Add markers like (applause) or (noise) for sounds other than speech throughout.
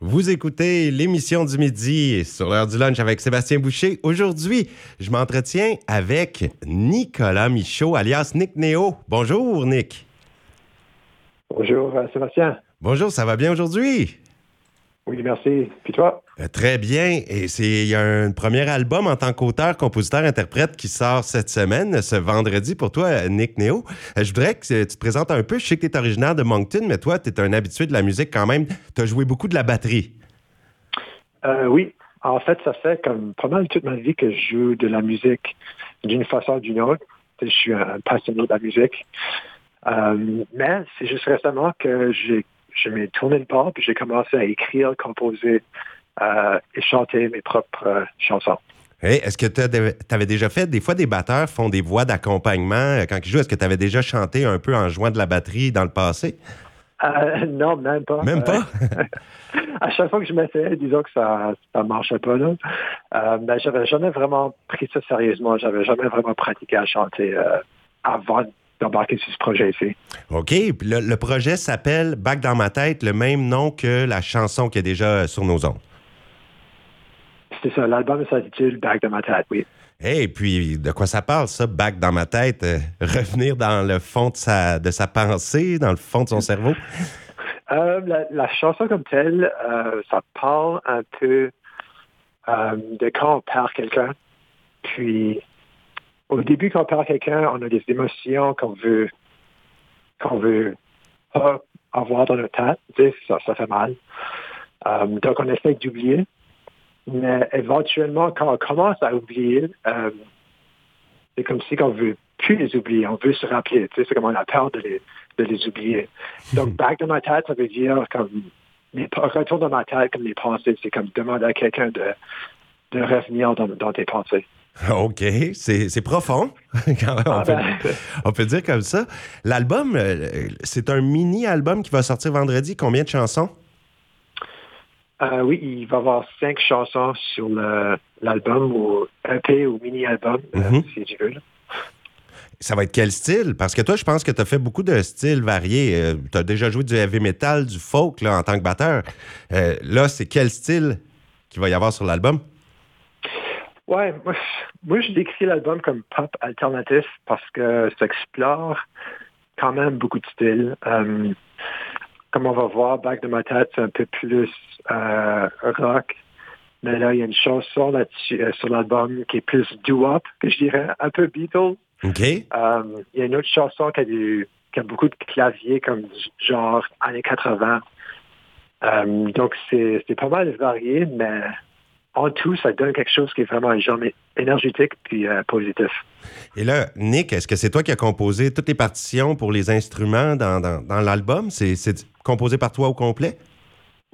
Vous écoutez l'émission du midi sur l'heure du lunch avec Sébastien Boucher. Aujourd'hui, je m'entretiens avec Nicolas Michaud, alias Nick Néo. Bonjour, Nick. Bonjour, euh, Sébastien. Bonjour, ça va bien aujourd'hui? Oui, merci. Puis toi? Euh, très bien. Et c'est il y a un premier album en tant qu'auteur, compositeur, interprète qui sort cette semaine, ce vendredi pour toi, Nick Néo. Euh, je voudrais que tu te présentes un peu. Je sais que tu es originaire de Moncton, mais toi, tu es un habitué de la musique quand même. Tu as joué beaucoup de la batterie. Euh, oui. En fait, ça fait comme pas mal toute ma vie que je joue de la musique d'une façon ou d'une autre. Je suis un passionné de la musique. mais c'est juste récemment que j'ai je m'ai tourné le pas, puis j'ai commencé à écrire, composer euh, et chanter mes propres euh, chansons. Est-ce que tu avais déjà fait, des fois, des batteurs font des voix d'accompagnement euh, quand ils jouent. Est-ce que tu avais déjà chanté un peu en jouant de la batterie dans le passé? non, même pas. Même pas? (laughs) à chaque fois que je m'essayais, disons que ça ne marchait pas. Là. Euh, ben, j'avais jamais vraiment pris ça sérieusement. J'avais jamais vraiment pratiqué à chanter avant d'embarquer sur ce projet ici. OK. le, projet s'appelle Back dans ma tête, le même nom que la chanson qui est déjà sur nos ondes. C'est ça. L'album s'intitule Back dans ma tête, oui. Et puis, de quoi ça parle, ça, back dans ma tête? Euh, (laughs) revenir dans le fond de sa, de sa pensée, dans le fond de son cerveau? (laughs) Euh, la, chanson comme telle, euh, ça parle un peu de quand on perd quelqu'un. Puis, au début, quand on parle à quelqu'un, on a des émotions qu'on veut qu'on veut pas avoir dans notre tête. Ça, ça fait mal. Euh, donc, on essaie d'oublier. Mais éventuellement, quand on commence à oublier, euh, c'est comme si on veut plus les oublier. On veut se rappeler. C'est comme on a peur de les, de les oublier. Donc, back dans ma tête, ça veut dire comme les, retour dans ma tête comme les pensées. C'est comme demander à quelqu'un de, de revenir dans, dans tes pensées. (laughs) OK, c'est profond, on, peut, dire comme ça. L'album, euh, c'est un mini-album qui va sortir vendredi. Combien de chansons? Euh, oui, il va y avoir cinq chansons sur l'album ou EP ou mini-album, euh, mm-hmm. si tu veux. Ça va être quel style? Parce que toi, je pense que tu as fait beaucoup de styles variés. tu as déjà joué du heavy metal, du folk là, en tant que batteur. là, c'est quel style qu'il va y avoir sur l'album? Ouais, moi, moi je décris l'album comme pop alternatif parce que ça explore quand même beaucoup de styles. Euh, comme on va voir, Back de ma tête, c'est un peu plus euh, rock. Mais là, il y a une chanson là-dessus euh, sur l'album qui est plus do-up, que je dirais, un peu Beatles. OK. il y a une autre chanson qui a, du, qui a beaucoup de claviers, comme genre années 80. donc, c'est pas mal varié, mais en tout, ça donne quelque chose qui est vraiment énergétique puis euh, positif. Et là, Nick, est-ce que c'est toi qui as composé toutes les partitions pour les instruments dans, dans, l'album? C'est composé par toi au complet?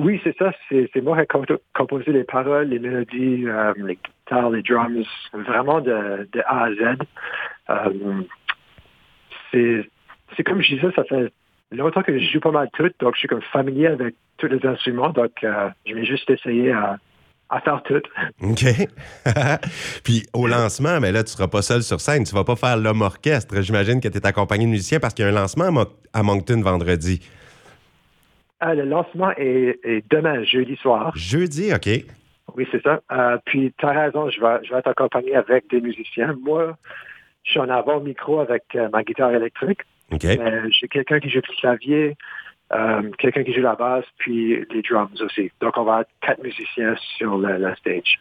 Oui, c'est ça. C'est moi qui ai composé les paroles, les mélodies, euh, les guitares, les drums, vraiment de, de A à Z. Euh, c'est comme je disais, ça fait longtemps que je joue pas mal tout, donc je suis comme familier avec tous les instruments, donc je vais juste essayer à à faire tout. OK. (laughs) Puis au lancement, mais ben là, tu ne seras pas seul sur scène. Tu ne vas pas faire l'homme orchestre. J'imagine que tu es accompagné de musiciens parce qu'il y a un lancement à, Moncton vendredi. Euh, le lancement est, demain, jeudi soir. Jeudi, OK. Oui, c'est ça. Euh, puis tu as raison, je vais, je vais être accompagné avec des musiciens. Moi, je suis en avant micro avec euh, ma guitare électrique. OK. J'ai quelqu'un qui joue le clavier, euh, quelqu'un qui joue la basse, puis les drums aussi. Donc, on va avoir quatre musiciens sur la, stage.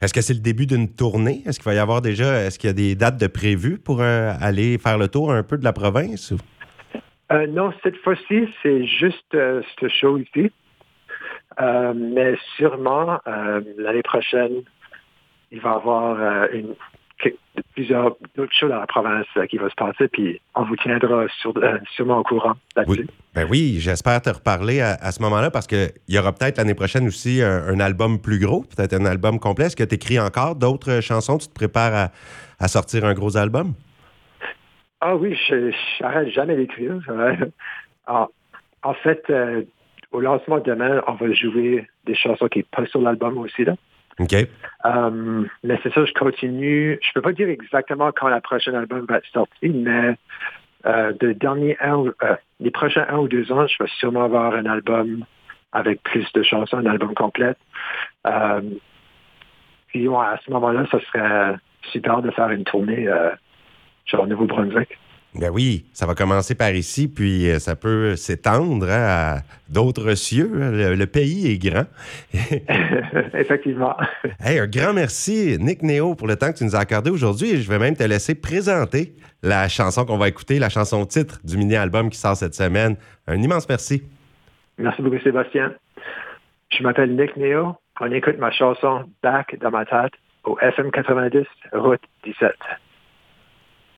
Est-ce que c'est le début d'une tournée? Est-ce qu'il va y avoir déjà, est-ce qu'il y a des dates de prévues pour euh, aller faire le tour un peu de la province? Euh, non, cette fois-ci, c'est juste ce show ici. mais sûrement, l'année prochaine, il va y avoir une, plusieurs autres choses dans la province euh, qui va se passer, puis on vous tiendra sur, euh, sûrement au courant là-dessus. Oui. Ben oui, j'espère te reparler à, ce moment-là parce qu'il y aura peut-être l'année prochaine aussi un, album plus gros, peut-être un album complet. Est-ce que tu écris encore d'autres chansons? Tu te prépares à, sortir un gros album? Ah oui, je n'arrête jamais d'écrire. en, en, fait, euh, au lancement demain, on va jouer des chansons qui sont pas sur l'album aussi. Là. OK. Euh, mais c'est ça, je continue. Je peux pas dire exactement quand la prochaine album va être sorti, mais euh, euh, les prochains un ou deux ans, je vais sûrement avoir un album avec plus de chansons, un album complet. Puis à ce moment-là, ça serait super de faire une tournée genre Nouveau-Brunswick. Ben oui, ça va commencer par ici, puis euh, ça peut s'étendre hein, à d'autres cieux. Le, le, pays est grand. (laughs) Effectivement. Hey, un grand merci, Nick Néo, pour le temps que tu nous as accordé aujourd'hui. Je vais même te laisser présenter la chanson qu'on va écouter, la chanson titre du mini-album qui sort cette semaine. Un immense merci. Merci beaucoup, Sébastien. Je m'appelle Nick Néo. On écoute ma chanson Back dans ma tête au FM 90, route 17.